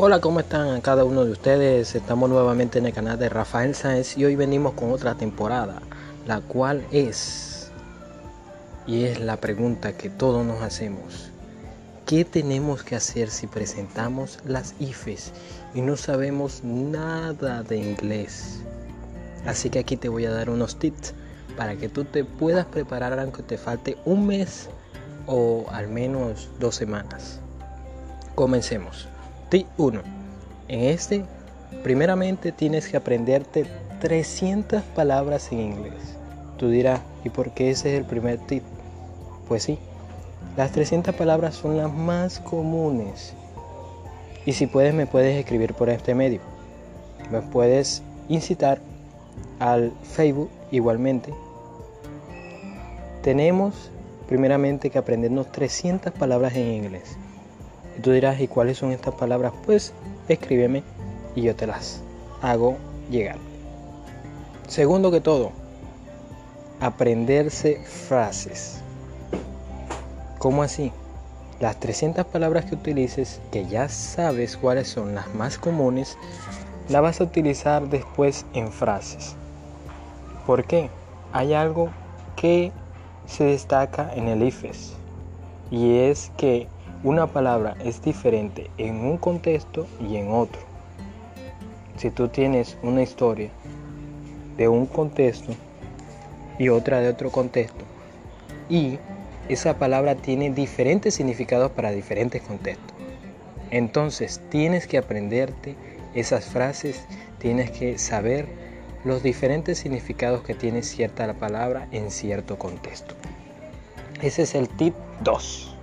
Hola, ¿cómo están cada uno de ustedes? Estamos nuevamente en el canal de Rafael Sáenz y hoy venimos con otra temporada, la cual es, y es la pregunta que todos nos hacemos, ¿qué tenemos que hacer si presentamos las IFES y no sabemos nada de inglés? Así que aquí te voy a dar unos tips para que tú te puedas preparar aunque te falte un mes o al menos dos semanas. Comencemos. Tip 1. En este, primeramente tienes que aprenderte 300 palabras en inglés. Tú dirás, ¿y por qué ese es el primer tip? Pues sí, las 300 palabras son las más comunes. Y si puedes, me puedes escribir por este medio. Me puedes incitar al Facebook igualmente. Tenemos primeramente que aprendernos 300 palabras en inglés. Tú dirás, ¿y cuáles son estas palabras? Pues escríbeme y yo te las hago llegar. Segundo que todo, aprenderse frases. ¿Cómo así? Las 300 palabras que utilices, que ya sabes cuáles son las más comunes, las vas a utilizar después en frases. ¿Por qué? Hay algo que se destaca en el IFES y es que una palabra es diferente en un contexto y en otro. Si tú tienes una historia de un contexto y otra de otro contexto y esa palabra tiene diferentes significados para diferentes contextos. Entonces tienes que aprenderte esas frases, tienes que saber los diferentes significados que tiene cierta palabra en cierto contexto. Ese es el tip 2.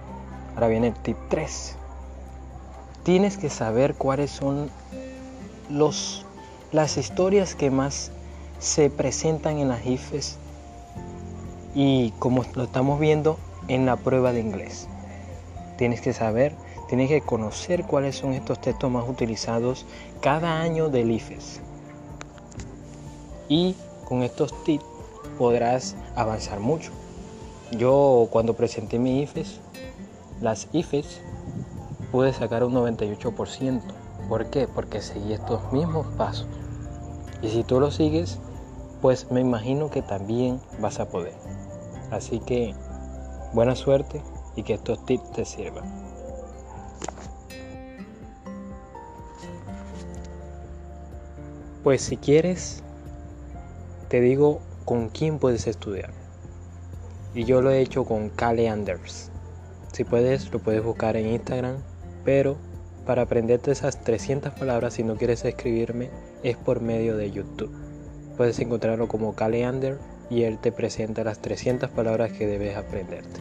Ahora viene el tip 3. Tienes que saber cuáles son los, las historias que más se presentan en las IFES y como lo estamos viendo en la prueba de inglés. Tienes que saber, tienes que conocer cuáles son estos textos más utilizados cada año del IFES. Y con estos tips podrás avanzar mucho. Yo cuando presenté mi IFES las IFES pude sacar un 98%. ¿Por qué? Porque seguí estos mismos pasos. Y si tú lo sigues, pues me imagino que también vas a poder. Así que buena suerte y que estos tips te sirvan. Pues si quieres, te digo con quién puedes estudiar. Y yo lo he hecho con Cale Anders. Si puedes, lo puedes buscar en Instagram, pero para aprenderte esas 300 palabras, si no quieres escribirme, es por medio de YouTube. Puedes encontrarlo como Caleander y él te presenta las 300 palabras que debes aprenderte.